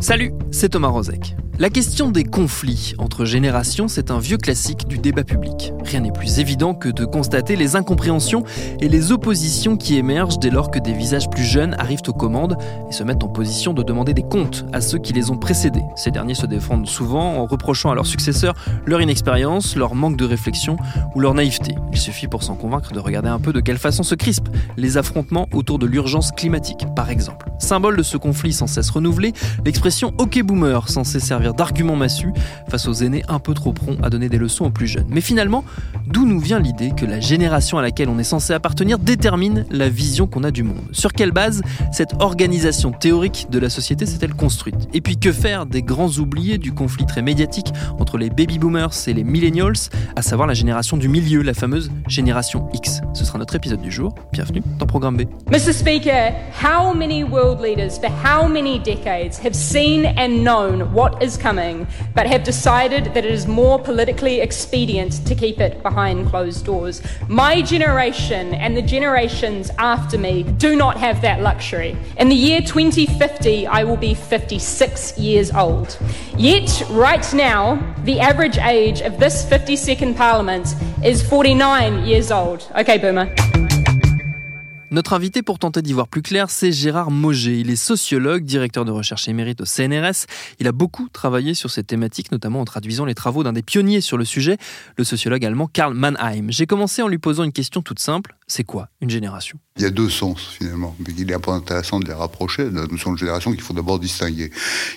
Salut, c'est Thomas Rozek. La question des conflits entre générations, c'est un vieux classique du débat public. Rien n'est plus évident que de constater les incompréhensions et les oppositions qui émergent dès lors que des visages plus jeunes arrivent aux commandes et se mettent en position de demander des comptes à ceux qui les ont précédés. Ces derniers se défendent souvent en reprochant à leurs successeurs leur inexpérience, leur manque de réflexion ou leur naïveté. Il suffit pour s'en convaincre de regarder un peu de quelle façon se crispent les affrontements autour de l'urgence climatique, par exemple. Symbole de ce conflit sans cesse renouvelé, l'expression OK Boomer, censée servir d'argument massu face aux aînés un peu trop prompts à donner des leçons aux plus jeunes. Mais finalement, d'où nous vient l'idée que la génération à laquelle on est censé appartenir détermine la vision qu'on a du monde? Sur quelle base cette organisation théorique de la société s'est-elle construite? Et puis que faire des grands oubliés du conflit très médiatique entre les baby boomers et les millennials, à savoir la génération du milieu, la fameuse génération X? Ce sera notre épisode du jour. Bienvenue dans Programme B. Mr. Speaker, how many world leaders for how many decades have seen and known what is coming, but have decided that it is more politically expedient to keep it behind closed doors? My generation and the generations after me do not have that luxury. In the year 2050, I will be 56 years old. Yet, right now, the average age of this 52nd Parliament is 49 years old. Okay, Boomer. Notre invité pour tenter d'y voir plus clair, c'est Gérard Moget. Il est sociologue, directeur de recherche émérite au CNRS. Il a beaucoup travaillé sur ces thématiques, notamment en traduisant les travaux d'un des pionniers sur le sujet, le sociologue allemand Karl Mannheim. J'ai commencé en lui posant une question toute simple. C'est quoi une génération? Il y a deux sens finalement, mais il est un peu intéressant de les rapprocher. La notion de génération qu'il faut d'abord distinguer.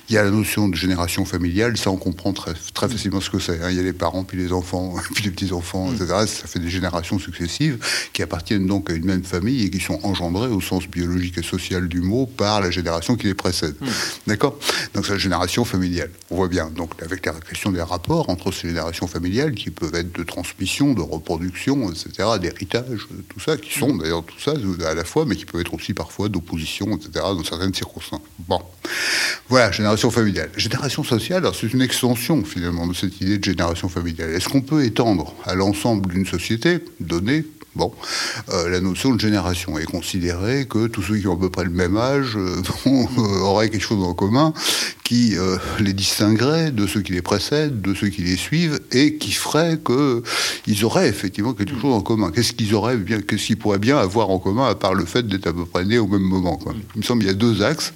Il y a la notion de génération familiale, ça on comprend très, très facilement ce que c'est. Hein. Il y a les parents, puis les enfants, puis les petits-enfants, etc. Ça fait des générations successives qui appartiennent donc à une même famille et qui sont engendrés au sens biologique et social du mot par la génération qui les précède. D'accord? Donc c'est la génération familiale. On voit bien, donc avec la question des rapports entre ces générations familiales qui peuvent être de transmission, de reproduction, etc., d'héritage, tout ça, qui sont d'ailleurs tout ça à la fois, mais qui peuvent être aussi parfois d'opposition, etc., dans certaines circonstances. Bon. Voilà, génération familiale. Génération sociale, c'est une extension finalement de cette idée de génération familiale. Est-ce qu'on peut étendre à l'ensemble d'une société donnée Bon, euh, la notion de génération est considérée que tous ceux qui ont à peu près le même âge euh, euh, auraient quelque chose en commun qui les distinguerait de ceux qui les précèdent, de ceux qui les suivent, et qui ferait qu'ils auraient effectivement quelque chose en commun. Qu'est-ce qu'ils auraient bien, qu'est-ce qu'ils pourraient bien avoir en commun à part le fait d'être à peu près nés au même moment. Il me semble qu'il y a deux axes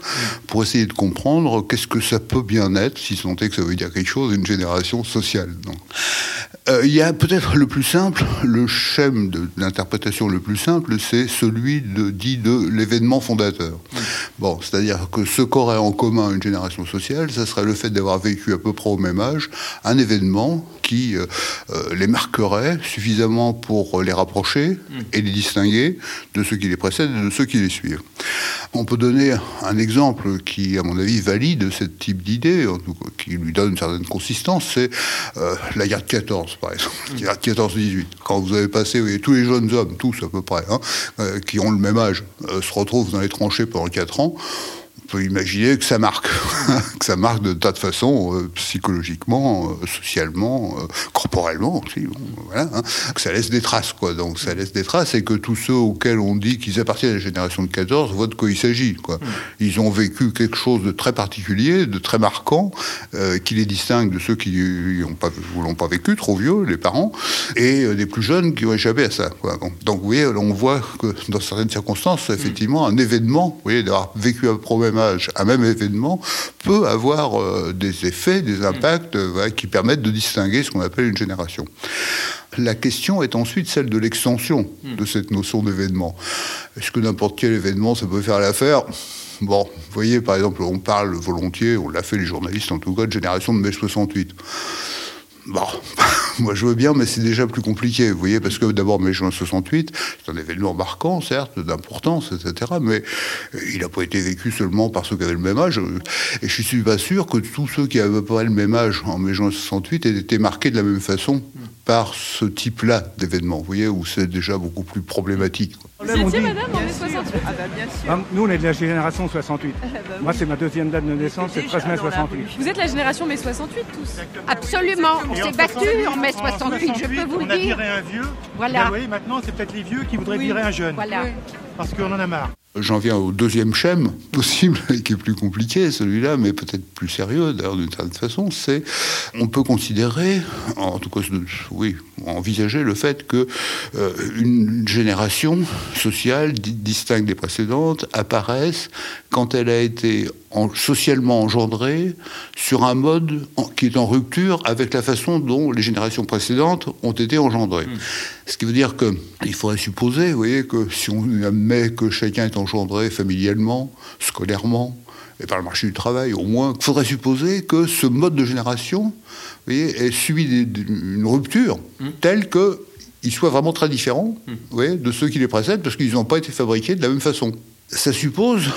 pour essayer de comprendre qu'est-ce que ça peut bien être, si tant est que ça veut dire quelque chose, une génération sociale. Il y a peut-être le plus simple, le schème de l'interprétation le plus simple, c'est celui de, dit de l'événement fondateur. Bon, c'est-à-dire que ce qu'aurait en commun une génération sociale, ça serait le fait d'avoir vécu à peu près au même âge un événement qui euh, euh, les marquerait suffisamment pour les rapprocher et les distinguer de ceux qui les précèdent et de ceux qui les suivent. On peut donner un exemple qui, à mon avis, valide ce type d'idée, qui lui donne une certaine consistance, c'est euh, la guerre de 14, par exemple, la guerre de 14-18. Quand vous avez passé, vous voyez, tous les jeunes hommes, tous à peu près, hein, euh, qui ont le même âge, euh, se retrouvent dans les tranchées pendant 4 ans, peut imaginer que ça marque, que ça marque de tas de façons, euh, psychologiquement, euh, socialement, euh, corporellement aussi, bon, voilà, hein, que ça laisse des traces, quoi. Donc ça laisse des traces et que tous ceux auxquels on dit qu'ils appartiennent à la génération de 14 voient de quoi il s'agit, quoi. Ils ont vécu quelque chose de très particulier, de très marquant, qui les distingue de ceux qui n'ont pas, l'ont pas vécu, trop vieux, les parents, et des plus jeunes qui ont échappé à ça, quoi. Bon. Donc vous voyez, on voit que dans certaines circonstances, effectivement, un événement, vous voyez, d'avoir vécu à peu près au même âge, un même événement peut avoir euh, des effets, des impacts qui permettent de distinguer ce qu'on appelle une génération. La question est ensuite celle de l'extension de cette notion d'événement. Est-ce que n'importe quel événement, ça peut faire l'affaire? Bon, vous voyez, par exemple, on parle volontiers, on l'a fait les journalistes en tout cas, de génération de mai 68. Bon, moi je veux bien, mais c'est déjà plus compliqué, vous voyez, parce que d'abord, mai juin 68, c'est un événement marquant, certes, d'importance, etc., mais il n'a pas été vécu seulement par ceux qui avaient le même âge. Et je ne suis pas sûr que tous ceux qui avaient pas le même âge en mai juin 68 aient été marqués de la même façon par ce type-là d'événement, vous voyez, où c'est déjà beaucoup plus problématique. Vous étiez, madame, en mai 68 ah, bah, bien sûr. Ah, nous, on est de la génération 68. Ah, bah Moi, c'est ma deuxième date de naissance, c'est 13 mai 68. Vous êtes la génération mai 68, tous Absolument. On s'est battu en mai 68, je peux vous le dire. On a viré un vieux. Voilà. Oui, maintenant, c'est peut-être les vieux qui voudraient virer un jeune. Voilà. Parce qu'on en a marre. J'en viens au deuxième schème possible, qui est plus compliqué, celui-là, mais peut-être plus sérieux, d'ailleurs, d'une certaine façon, c'est, on peut considérer, en tout cas, oui, envisager le fait que euh, une génération sociale distincte des précédentes apparaisse quand elle a été socialement engendrée sur un mode qui est en rupture avec la façon dont les générations précédentes ont été engendrées. Hmm. Ce qui veut dire qu'il faudrait supposer, vous voyez, que si on admet que chacun est engendré familialement, scolairement, et par le marché du travail au moins, il faudrait supposer que ce mode de génération vous voyez, ait subi une rupture hmm. telle qu'il soit vraiment très différent vous voyez, de ceux qui les précèdent parce qu'ils n'ont pas été fabriqués de la même façon ça suppose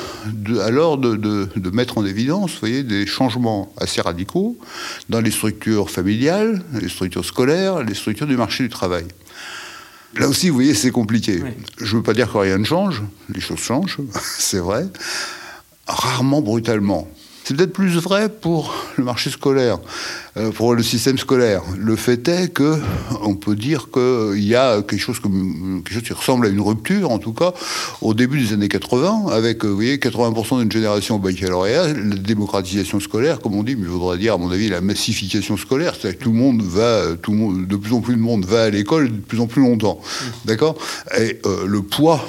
alors de, mettre en évidence voyez, des changements assez radicaux dans les structures familiales, les structures scolaires, les structures du marché du travail. Là aussi, vous voyez, c'est compliqué. Je ne veux pas dire que rien ne change, les choses changent, c'est vrai, rarement brutalement. C'est peut-être plus vrai pour le marché scolaire, pour le système scolaire. Le fait est que on peut dire qu'il y a quelque chose, qui ressemble à une rupture, en tout cas, au début des années 80, avec, vous voyez, 80% d'une génération au baccalauréat, la démocratisation scolaire, comme on dit, mais il faudrait dire, à mon avis, la massification scolaire, c'est-à-dire que tout le monde va, tout le monde, de plus en plus de monde va à l'école de plus en plus longtemps. D'accord? Et euh, le poids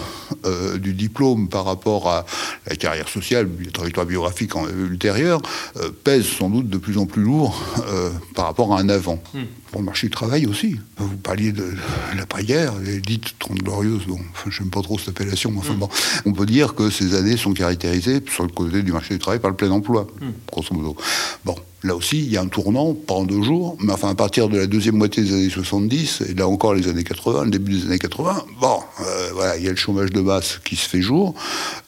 euh, du diplôme par rapport à la carrière sociale, la trajectoire biographique en, ultérieure, euh, pèse sans doute de plus en plus lourd euh, par rapport à un avant. Hmm. Pour le marché du travail aussi. Vous parliez de l'après-guerre, dite Trente Glorieuses, bon, enfin, j'aime pas trop cette appellation, mais enfin hmm. bon, on peut dire que ces années sont caractérisées sur le côté du marché du travail par le plein emploi, hmm. grosso modo. Bon, Là aussi, il y a un tournant, pas en deux jours, mais enfin à partir de la deuxième moitié des années 70, et là encore les années 80, le début des années 80, bon, euh, voilà, il y a le chômage de masse qui se fait jour,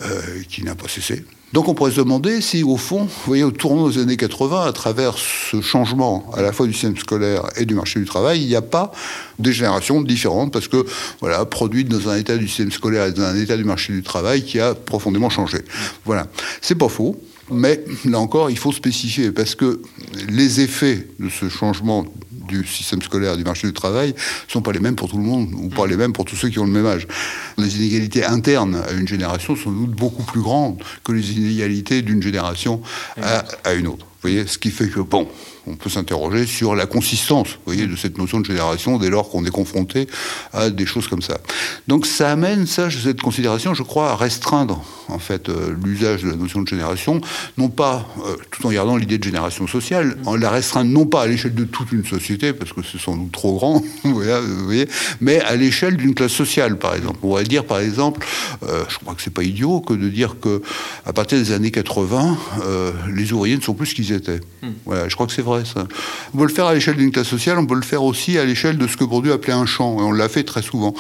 euh, qui n'a pas cessé. Donc on pourrait se demander si, au fond, vous voyez, au tournant des années 80, à travers ce changement à la fois du système scolaire et du marché du travail, il n'y a pas des générations différentes, parce que, voilà, produites dans un état du système scolaire et dans un état du marché du travail qui a profondément changé. Voilà. C'est pas faux. Mais là encore, il faut spécifier, parce que les effets de ce changement du système scolaire, du marché du travail, ne sont pas les mêmes pour tout le monde, ou pas les mêmes pour tous ceux qui ont le même âge. Les inégalités internes à une génération sont sans doute beaucoup plus grandes que les inégalités d'une génération à, à une autre. Vous voyez, ce qui fait que, bon, on peut s'interroger sur la consistance vous voyez, de cette notion de génération dès lors qu'on est confronté à des choses comme ça. Donc ça amène, ça, cette considération, je crois, à restreindre en fait euh, l'usage de la notion de génération, non pas euh, tout en gardant l'idée de génération sociale, en la restreindre non pas à l'échelle de toute une société, parce que c'est sans doute trop grand, vous voyez, mais à l'échelle d'une classe sociale, par exemple. On pourrait dire, par exemple, euh, je crois que c'est pas idiot que de dire que à partir des années 80, les ouvriers ne sont plus ce qu'ils étaient. Hmm. Voilà, je crois que c'est vrai on peut le faire à l'échelle d'une classe sociale, on peut le faire aussi à l'échelle de ce que Bourdieu appelait un champ, et on l'a fait très souvent.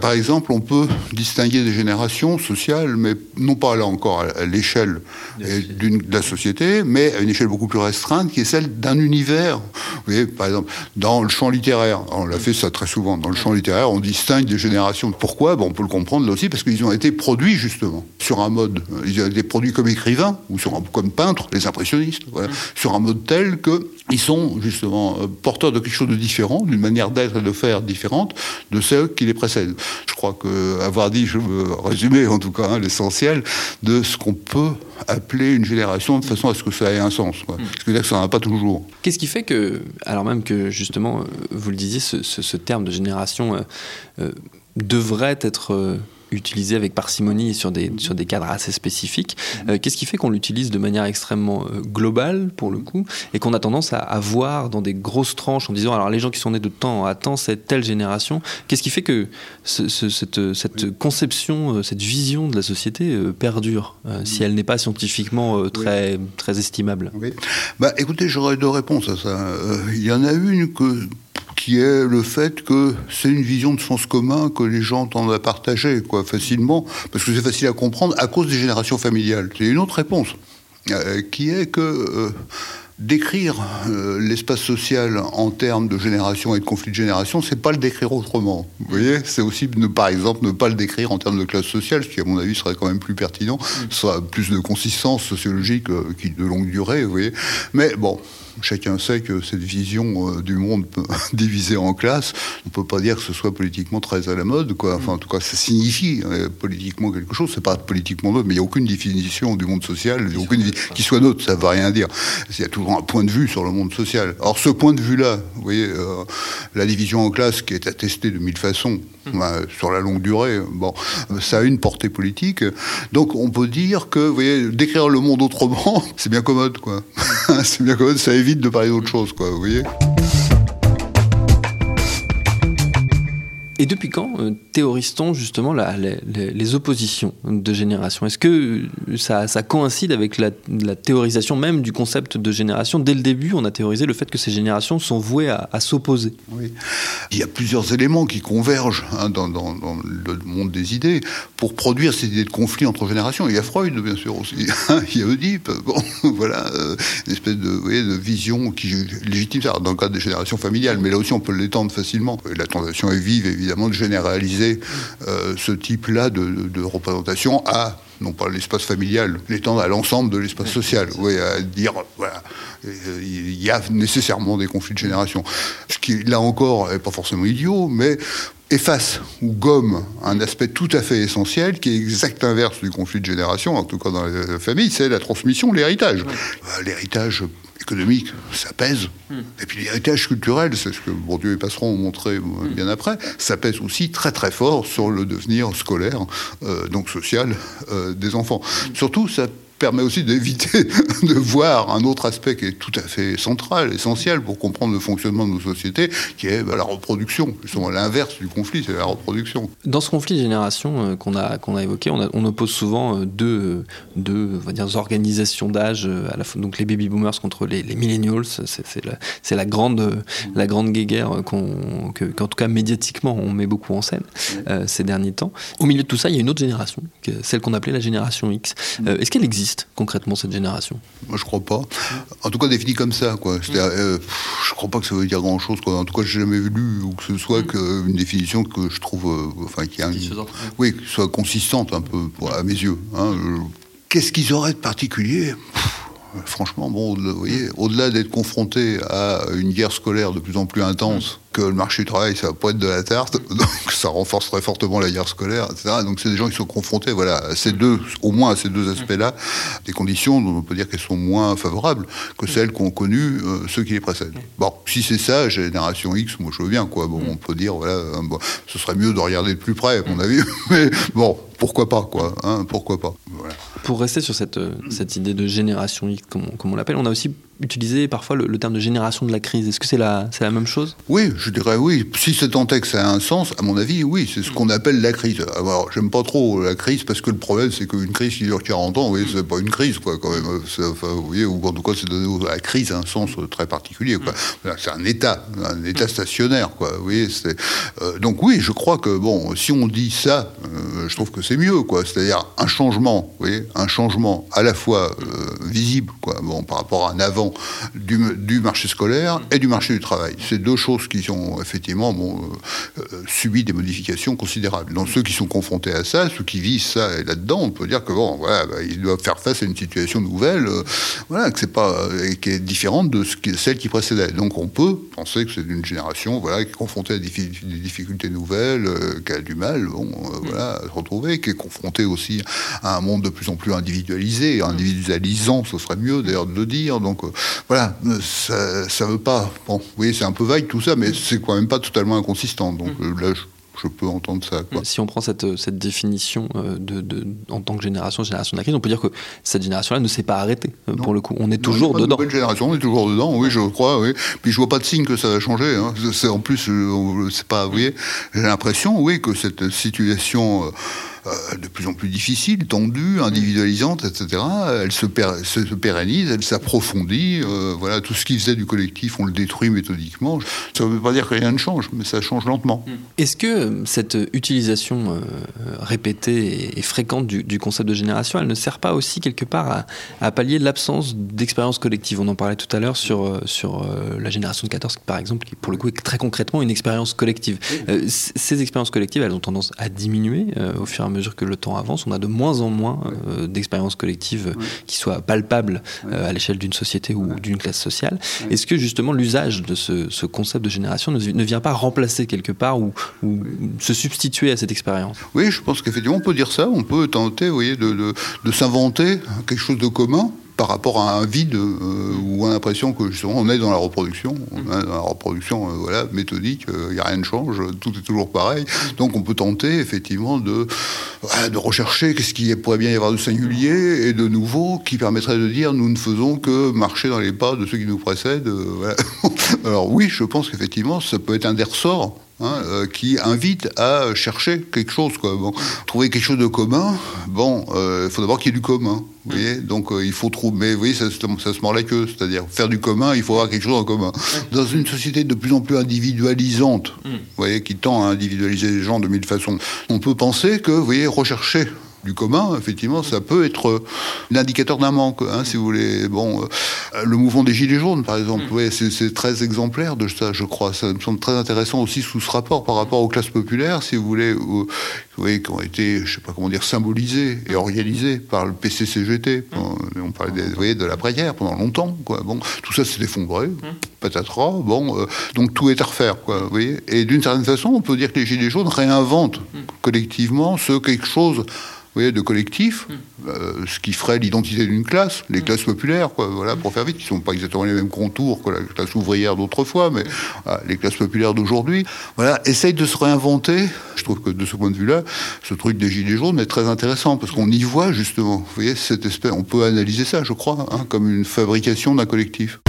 par exemple, on peut distinguer des générations sociales, mais non pas là encore à l'échelle de la société, mais à une échelle beaucoup plus restreinte, qui est celle d'un univers. Vous voyez, par exemple, dans le champ littéraire, on l'a fait ça très souvent, dans le champ littéraire, on distingue des générations. Pourquoi? Bon, On peut le comprendre là aussi, parce qu'ils ont été produits justement sur un mode, ils ont été produits comme écrivains, ou sur comme peintres, les impressionnistes, voilà, sur un mode tel que ils sont justement euh, porteurs de quelque chose de différent, d'une manière d'être et de faire différente de ceux qui les précèdent. Je crois que avoir dit, je veux résumer en tout cas hein, l'essentiel de ce qu'on peut appeler une génération de façon à ce que ça ait un sens. Quoi. Mm. Ce que ça n'en a pas toujours. Qu'est-ce qui fait que, alors même que justement, euh, vous le disiez, ce, terme de génération euh, devrait être utilisé avec parcimonie sur des, sur des cadres assez spécifiques. Euh, qu'est-ce qui fait qu'on l'utilise de manière extrêmement euh, globale, pour le coup, et qu'on a tendance à, à, voir dans des grosses tranches en disant, alors les gens qui sont nés de temps à temps, c'est telle génération. Qu'est-ce qui fait que ce, cette, cette conception, cette vision de la société perdure, si elle n'est pas scientifiquement très, très estimable? Oui. bah, Écoutez, j'aurais deux réponses à ça. Il y en a une que qui est le fait que c'est une vision de sens commun que les gens tendent à partager quoi, facilement, parce que c'est facile à comprendre à cause des générations familiales. C'est une autre réponse, euh, qui est que euh, décrire euh, l'espace social en termes de génération et de conflit de génération, c'est pas le décrire autrement. Vous voyez, c'est aussi, ne, par exemple, ne pas le décrire en termes de classe sociale, ce qui, à mon avis, serait quand même plus pertinent, soit plus de consistance sociologique qui de longue durée. Vous voyez, mais bon, chacun sait que cette vision euh, du monde divisé en classes, on ne peut pas dire que ce soit politiquement très à la mode. Quoi. Enfin, en tout cas, ça signifie euh, politiquement quelque chose. C'est pas politiquement neutre, mais il n'y a aucune définition du monde social, aucune qui soit neutre. Ça ne veut rien dire. Il y a toujours un point de vue sur le monde social. Or, ce point de vue-là, vous voyez, euh, la division en classes qui est attestée de mille façons, mmh. bah, sur la longue durée, bon, ça a une portée politique. Donc, on peut dire que, vous voyez, décrire le monde autrement, c'est bien commode, quoi. c'est bien commode, ça évite de parler d'autre chose, quoi, vous voyez Et depuis quand euh, théorise-t-on justement la, les, oppositions de génération? Est-ce que ça, ça, coïncide avec la, théorisation même du concept de génération? Dès le début, on a théorisé le fait que ces générations sont vouées à, s'opposer. Oui. Il y a plusieurs éléments qui convergent hein, dans, dans, le monde des idées pour produire ces idées de conflit entre générations. Il y a Freud, bien sûr, aussi. Il y a Oedipe. Bon, voilà, euh, une espèce de, vision qui légitime ça dans le cadre des générations familiales. Mais là aussi, on peut l'étendre facilement. La tentation est vive, évidemment évidemment de généraliser euh, ce type-là de, représentation à non pas l'espace familial, l'étendre à l'ensemble de l'espace social. Oui, à dire, voilà, il y a nécessairement des conflits de génération. Ce qui, là encore, n'est pas forcément idiot, mais efface ou gomme un aspect tout à fait essentiel qui est exact inverse du conflit de génération, en tout cas dans la famille, c'est la transmission, l'héritage. Euh, l'héritage économique, ça pèse. Hmm. Et puis l'héritage culturel, c'est ce que Bourdieu et Passeron ont montré hmm. bien après, ça pèse aussi très très fort sur le devenir scolaire, euh, donc social, euh, des enfants. Hmm. Surtout, ça permet aussi d'éviter de voir un autre aspect qui est tout à fait central, essentiel pour comprendre le fonctionnement de nos sociétés, qui est bah, la reproduction. Justement, l'inverse du conflit, c'est la reproduction. Dans ce conflit de génération euh, qu'on a, qu'on a évoqué, on, oppose souvent euh, deux, deux on va dire, organisations d'âge, euh, donc les baby boomers contre les, millennials. C'est la, la, grande, la grande guéguerre qu'en tout cas médiatiquement on met beaucoup en scène ces derniers temps. Au milieu de tout ça, il y a une autre génération, celle qu'on appelait la génération X. est-ce qu'elle existe? Concrètement cette génération Moi je crois pas. En tout cas défini comme ça quoi. Je euh, je crois pas que ça veut dire grand chose quoi. En tout cas j'ai jamais lu ou que ce soit mm. que, une définition que je trouve euh, enfin qui, a oui soit consistante un peu à mes yeux. Hein. Qu'est-ce qu'ils auraient de particulier? Franchement, bon, vous voyez, au-delà d'être confronté à une guerre scolaire de plus en plus intense, que le marché du travail, ça va pas être de la tarte, donc ça renforce très fortement la guerre scolaire, etc. Donc c'est des gens qui sont confrontés, voilà, à ces deux, au moins à ces deux aspects-là, des conditions dont on peut dire qu'elles sont moins favorables que celles qu'ont connues euh, ceux qui les précèdent. Bon, si c'est ça, génération X, moi je veux bien, quoi. Bon, on peut dire, voilà, euh, bon, ce serait mieux de regarder de plus près, à mon avis, mais bon, pourquoi pas, quoi, hein, pourquoi pas. Pour rester sur cette, euh, cette idée de génération X, comme on l'appelle, on a aussi utiliser parfois le, terme de génération de la crise. Est-ce que c'est la, c'est la même chose? Oui, je dirais oui. Si c'est tant que ça a un sens, à mon avis, oui, c'est ce qu'on appelle la crise. Alors, j'aime pas trop la crise parce que le problème, c'est qu'une crise qui dure 40 ans, oui, c'est pas une crise, quoi, quand même. Enfin, vous voyez, ou en tout cas, c'est donné à la crise un sens très particulier, quoi. C'est un état, un état stationnaire, quoi. Vous voyez, c'est, euh, donc oui, je crois que, bon, si on dit ça, euh, je trouve que c'est mieux, quoi. C'est-à-dire un changement, vous voyez, un changement à la fois euh, visible, quoi, bon, par rapport à un avant du, marché scolaire et du marché du travail. C'est deux choses qui ont effectivement bon, euh, euh, subi des modifications considérables. Dans ceux qui sont confrontés à ça, ceux qui vivent ça et là-dedans, on peut dire que bon, voilà, bah, ils doivent faire face à une situation nouvelle, euh, voilà, que c'est pas, qui est différente de ce qui, celle qui précédait. Donc on peut penser que c'est une génération, voilà, qui est confrontée à des, difficultés nouvelles, qui a du mal, bon, voilà, à se retrouver, qui est confrontée aussi à un monde de plus en plus individualisé, individualisant, ce serait mieux d'ailleurs de le dire. Donc voilà, ça, ne veut pas. Bon, vous voyez, c'est un peu vague tout ça, mais c'est quand même pas totalement inconsistant. Donc mm. euh, là, je peux entendre ça. Quoi. Si on prend cette, cette définition euh, de, de, en tant que génération, génération de la crise, on peut dire que cette génération-là ne s'est pas arrêtée, euh, pour le coup. On est toujours dedans. Une génération, on est toujours dedans, oui, je crois. Oui. Puis je vois pas de signe que ça va changer. Hein. C'est, en plus, c'est pas, vous voyez, j'ai l'impression, oui, que cette situation. Euh, de plus en plus difficile, tendue, individualisante, etc. Elle se, se pérennise, elle s'approfondit. Euh, voilà, tout ce qui faisait du collectif, on le détruit méthodiquement. Ça ne veut pas dire que rien ne change, mais ça change lentement. Hmm. Est-ce que euh, cette utilisation répétée et fréquente du, concept de génération, elle ne sert pas aussi quelque part à, pallier l'absence d'expérience collective? On en parlait tout à l'heure sur, sur la génération de 14, par exemple, qui pour le coup est très concrètement une expérience collective. ces expériences collectives, elles ont tendance à diminuer au fur et à mesure que le temps avance, on a de moins en moins euh, d'expériences collectives qui soient palpables euh, à l'échelle d'une société ou d'une classe sociale. Est-ce que justement l'usage de ce, concept de génération ne, vient pas remplacer quelque part ou, se substituer à cette expérience? Oui, je pense qu'effectivement on peut dire ça, on peut tenter vous voyez, de, de s'inventer quelque chose de commun par rapport à un vide euh, ou à l'impression que justement on est dans la reproduction, on est dans la reproduction euh, voilà, méthodique, il euh, n'y a rien de change, tout est toujours pareil. Donc on peut tenter effectivement de, de rechercher qu'est-ce qui pourrait bien y avoir de singulier et de nouveau qui permettrait de dire nous ne faisons que marcher dans les pas de ceux qui nous précèdent. Alors oui, je pense qu'effectivement ça peut être un des ressorts Hein, euh, qui invite à chercher quelque chose. Quoi. Bon, trouver quelque chose de commun, bon, euh, il faut d'abord qu'il y ait du commun. Vous voyez Donc euh, il faut trouver. Mais vous voyez, ça, ça se mord la queue. C'est-à-dire, faire du commun, il faut avoir quelque chose en commun. Dans une société de plus en plus individualisante, mm. vous voyez, qui tend à individualiser les gens de mille façons, on peut penser que, vous voyez, rechercher du commun, effectivement, ça peut être l'indicateur d'un manque, hein, si vous voulez. Bon, euh, le mouvement des Gilets jaunes, par exemple, mm. c'est très exemplaire de ça, je crois. Ça me semble très intéressant aussi sous ce rapport par rapport aux classes populaires, si vous voulez, vous voyez, qui ont été, je sais pas comment dire, symbolisées et organisées par le PCCGT. Mm. On parlait des, vous voyez, de la prière pendant longtemps, quoi. Bon, tout ça s'est effondré, mm. patatras. Bon, euh, donc tout est à refaire, quoi. Vous voyez. Et d'une certaine façon, on peut dire que les Gilets jaunes réinventent collectivement ce quelque chose voyez, de collectif, hmm. euh, ce qui ferait l'identité d'une classe, les hmm. classes populaires, quoi, voilà, pour faire vite, qui ne sont pas exactement les mêmes contours que la classe ouvrière d'autrefois, mais les classes populaires d'aujourd'hui, voilà, essayent de se réinventer. Je trouve que de ce point de vue-là, ce truc des gilets jaunes est très intéressant, parce qu'on y voit justement, vous voyez, cette espèce, on peut analyser ça, je crois, hein, comme une fabrication d'un collectif.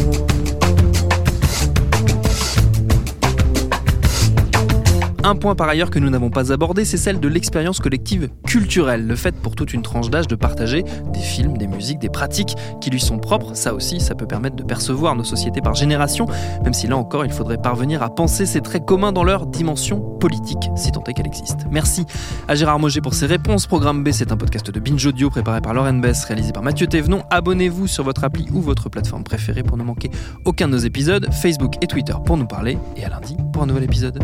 Un point par ailleurs que nous n'avons pas abordé, c'est celle de l'expérience collective culturelle, le fait pour toute une tranche d'âge de partager des films, des musiques, des pratiques qui lui sont propres. Ça aussi, ça peut permettre de percevoir nos sociétés par génération, même si là encore, il faudrait parvenir à penser ces traits communs dans leur dimension politique, si tant est qu'elle existe. Merci à Gérard Moget pour ses réponses. Programme B, c'est un podcast de Binge Audio préparé par Lauren Bess, réalisé par Mathieu Thévenon. Abonnez-vous sur votre appli ou votre plateforme préférée pour ne manquer aucun de nos épisodes, Facebook et Twitter pour nous parler, et à lundi pour un nouvel épisode.